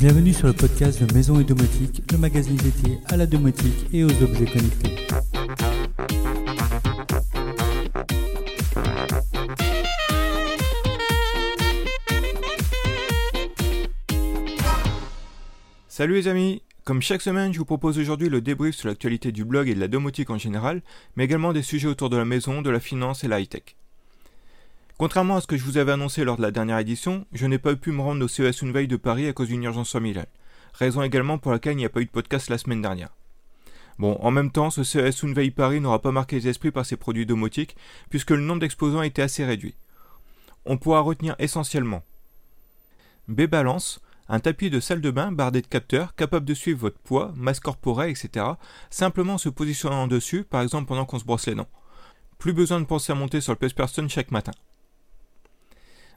Bienvenue sur le podcast de Maison et Domotique, le magazine dédié à la domotique et aux objets connectés. Salut les amis Comme chaque semaine, je vous propose aujourd'hui le débrief sur l'actualité du blog et de la domotique en général, mais également des sujets autour de la maison, de la finance et la high-tech. Contrairement à ce que je vous avais annoncé lors de la dernière édition, je n'ai pas pu me rendre au CES Unveil de Paris à cause d'une urgence familiale. Raison également pour laquelle il n'y a pas eu de podcast la semaine dernière. Bon, en même temps, ce CES Unveil Paris n'aura pas marqué les esprits par ses produits domotiques, puisque le nombre d'exposants était assez réduit. On pourra retenir essentiellement B-Balance, un tapis de salle de bain bardé de capteurs capable de suivre votre poids, masse corporelle, etc. simplement en se positionnant dessus, par exemple pendant qu'on se brosse les dents. Plus besoin de penser à monter sur le Person chaque matin.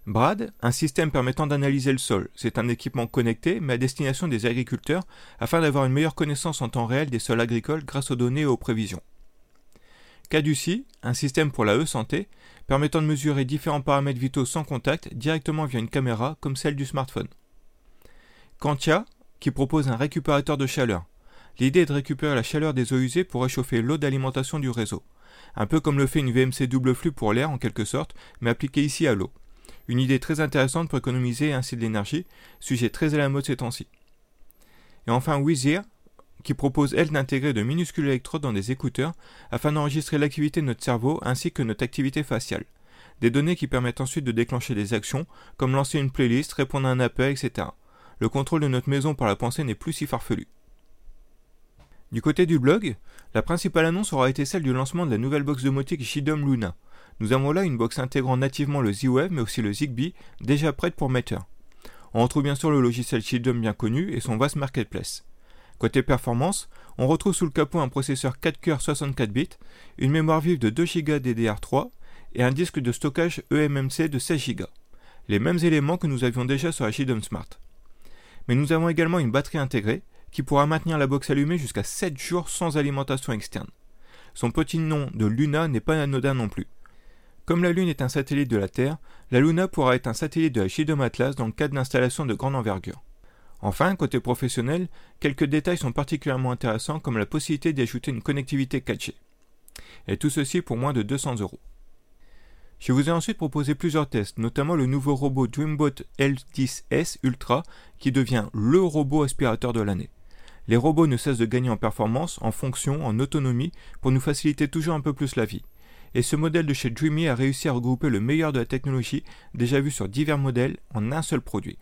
Brad, un système permettant d'analyser le sol. C'est un équipement connecté, mais à destination des agriculteurs, afin d'avoir une meilleure connaissance en temps réel des sols agricoles grâce aux données et aux prévisions. Caduci, un système pour la e-santé, permettant de mesurer différents paramètres vitaux sans contact directement via une caméra comme celle du smartphone. Quantia, qui propose un récupérateur de chaleur. L'idée est de récupérer la chaleur des eaux usées pour réchauffer l'eau d'alimentation du réseau. Un peu comme le fait une VMC double flux pour l'air en quelque sorte, mais appliqué ici à l'eau. Une idée très intéressante pour économiser ainsi de l'énergie, sujet très à la mode ces temps-ci. Et enfin Wizir, qui propose elle d'intégrer de minuscules électrodes dans des écouteurs afin d'enregistrer l'activité de notre cerveau ainsi que notre activité faciale. Des données qui permettent ensuite de déclencher des actions, comme lancer une playlist, répondre à un appel, etc. Le contrôle de notre maison par la pensée n'est plus si farfelu. Du côté du blog, la principale annonce aura été celle du lancement de la nouvelle box domotique JDOM Luna, nous avons là une box intégrant nativement le Z-Wave mais aussi le Zigbee, déjà prête pour Matter. On retrouve bien sûr le logiciel Shieldom bien connu et son vaste marketplace. Côté performance, on retrouve sous le capot un processeur 4 coeurs 64 bits, une mémoire vive de 2 Go DDR3 et un disque de stockage eMMC de 16 Go. Les mêmes éléments que nous avions déjà sur la Shieldom Smart. Mais nous avons également une batterie intégrée qui pourra maintenir la box allumée jusqu'à 7 jours sans alimentation externe. Son petit nom de Luna n'est pas anodin non plus. Comme la Lune est un satellite de la Terre, la Luna pourra être un satellite de la Shidom Atlas dans le cadre d'installations de grande envergure. Enfin, côté professionnel, quelques détails sont particulièrement intéressants comme la possibilité d'y ajouter une connectivité 4G. Et tout ceci pour moins de 200 euros. Je vous ai ensuite proposé plusieurs tests, notamment le nouveau robot Dreambot L10S Ultra qui devient LE robot aspirateur de l'année. Les robots ne cessent de gagner en performance, en fonction, en autonomie pour nous faciliter toujours un peu plus la vie et ce modèle de chez Dreamy a réussi à regrouper le meilleur de la technologie déjà vue sur divers modèles en un seul produit.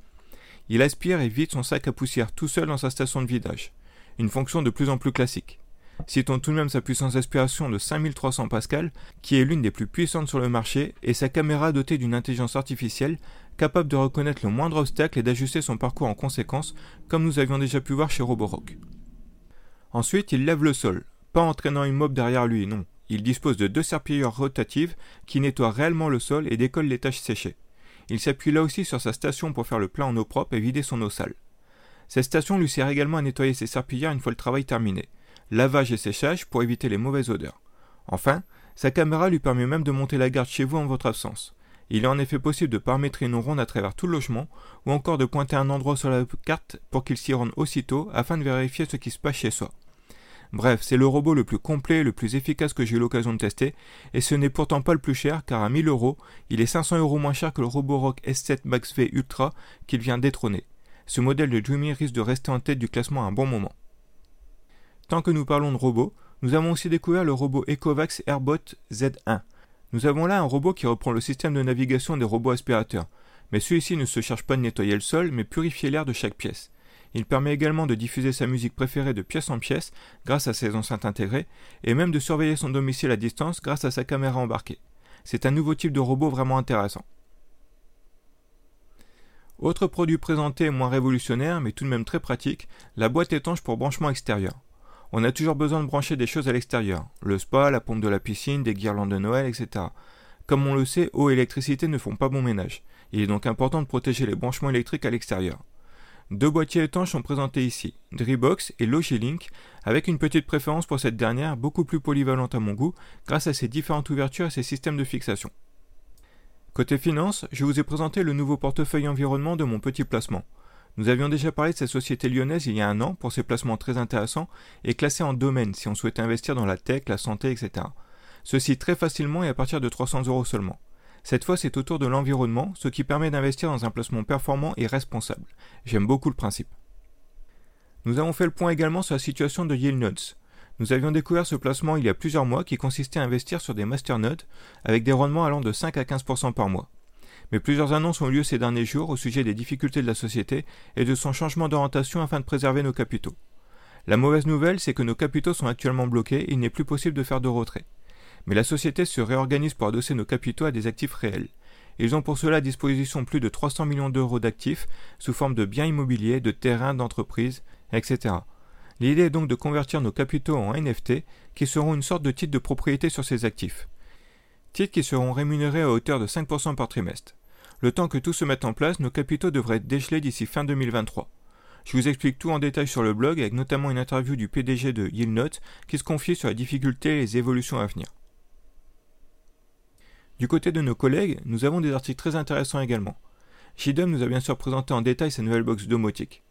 Il aspire et vide son sac à poussière tout seul dans sa station de vidage, une fonction de plus en plus classique. Citons tout de même sa puissance d'aspiration de 5300 Pascal, qui est l'une des plus puissantes sur le marché, et sa caméra dotée d'une intelligence artificielle capable de reconnaître le moindre obstacle et d'ajuster son parcours en conséquence, comme nous avions déjà pu voir chez Roborock. Ensuite, il lève le sol, pas en traînant une mob derrière lui, non. Il dispose de deux serpillères rotatives qui nettoient réellement le sol et décollent les taches séchées. Il s'appuie là aussi sur sa station pour faire le plein en eau propre et vider son eau sale. Cette station lui sert également à nettoyer ses serpillères une fois le travail terminé. Lavage et séchage pour éviter les mauvaises odeurs. Enfin, sa caméra lui permet même de monter la garde chez vous en votre absence. Il est en effet possible de paramétrer une ronde à travers tout le logement, ou encore de pointer un endroit sur la carte pour qu'il s'y rende aussitôt afin de vérifier ce qui se passe chez soi. Bref, c'est le robot le plus complet, le plus efficace que j'ai eu l'occasion de tester, et ce n'est pourtant pas le plus cher, car à 1000 euros, il est 500 euros moins cher que le Roborock S7 Max V Ultra qu'il vient détrôner. Ce modèle de Dreamy risque de rester en tête du classement un bon moment. Tant que nous parlons de robots, nous avons aussi découvert le robot Ecovax Airbot Z1. Nous avons là un robot qui reprend le système de navigation des robots aspirateurs, mais celui-ci ne se cherche pas de nettoyer le sol, mais purifier l'air de chaque pièce. Il permet également de diffuser sa musique préférée de pièce en pièce grâce à ses enceintes intégrées et même de surveiller son domicile à distance grâce à sa caméra embarquée. C'est un nouveau type de robot vraiment intéressant. Autre produit présenté moins révolutionnaire mais tout de même très pratique, la boîte étanche pour branchement extérieur. On a toujours besoin de brancher des choses à l'extérieur, le spa, la pompe de la piscine, des guirlandes de Noël, etc. Comme on le sait, eau et électricité ne font pas bon ménage. Il est donc important de protéger les branchements électriques à l'extérieur. Deux boîtiers étanches sont présentés ici, Dribox et Logilink, avec une petite préférence pour cette dernière, beaucoup plus polyvalente à mon goût, grâce à ses différentes ouvertures et ses systèmes de fixation. Côté finance, je vous ai présenté le nouveau portefeuille environnement de mon petit placement. Nous avions déjà parlé de cette société lyonnaise il y a un an pour ses placements très intéressants et classés en domaine si on souhaitait investir dans la tech, la santé, etc. Ceci très facilement et à partir de 300 euros seulement. Cette fois, c'est autour de l'environnement, ce qui permet d'investir dans un placement performant et responsable. J'aime beaucoup le principe. Nous avons fait le point également sur la situation de Yield Notes. Nous avions découvert ce placement il y a plusieurs mois qui consistait à investir sur des masternodes avec des rendements allant de 5 à 15% par mois. Mais plusieurs annonces ont eu lieu ces derniers jours au sujet des difficultés de la société et de son changement d'orientation afin de préserver nos capitaux. La mauvaise nouvelle, c'est que nos capitaux sont actuellement bloqués et il n'est plus possible de faire de retrait. Mais la société se réorganise pour adosser nos capitaux à des actifs réels. Ils ont pour cela à disposition plus de 300 millions d'euros d'actifs sous forme de biens immobiliers, de terrains, d'entreprises, etc. L'idée est donc de convertir nos capitaux en NFT qui seront une sorte de titre de propriété sur ces actifs. Titres qui seront rémunérés à hauteur de 5% par trimestre. Le temps que tout se mette en place, nos capitaux devraient être dégelés d'ici fin 2023. Je vous explique tout en détail sur le blog avec notamment une interview du PDG de YieldNote qui se confie sur les difficultés et les évolutions à venir. Du côté de nos collègues, nous avons des articles très intéressants également. JDOM nous a bien sûr présenté en détail sa nouvelle box domotique.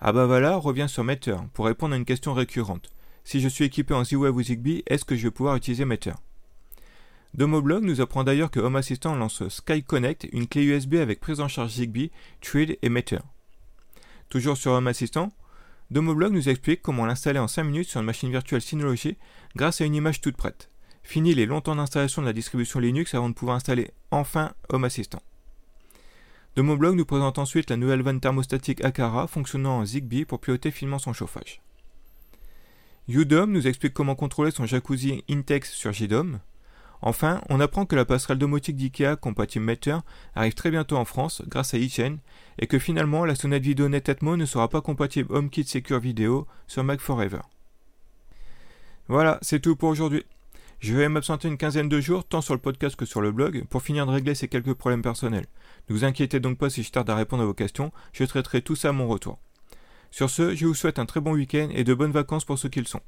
Abavala revient sur Meter pour répondre à une question récurrente. Si je suis équipé en Z-Wave ou Zigbee, est-ce que je vais pouvoir utiliser Meter Domoblog nous apprend d'ailleurs que Home Assistant lance Sky Connect, une clé USB avec prise en charge Zigbee, Thread et Meter. Toujours sur Home Assistant, Domoblog nous explique comment l'installer en 5 minutes sur une machine virtuelle Synology grâce à une image toute prête. Fini les longs temps d'installation de la distribution Linux avant de pouvoir installer enfin Home Assistant. Domoblog nous présente ensuite la nouvelle vanne thermostatique Akara fonctionnant en Zigbee pour piloter finement son chauffage. Udom nous explique comment contrôler son jacuzzi Intex sur JDOM. Enfin, on apprend que la passerelle domotique d'IKEA compatible Meter arrive très bientôt en France grâce à eChain et que finalement la sonnette vidéo NetAtmo ne sera pas compatible HomeKit Secure Video sur Mac Forever. Voilà, c'est tout pour aujourd'hui. Je vais m'absenter une quinzaine de jours, tant sur le podcast que sur le blog, pour finir de régler ces quelques problèmes personnels. Ne vous inquiétez donc pas si je tarde à répondre à vos questions, je traiterai tout ça à mon retour. Sur ce, je vous souhaite un très bon week-end et de bonnes vacances pour ceux qui le sont.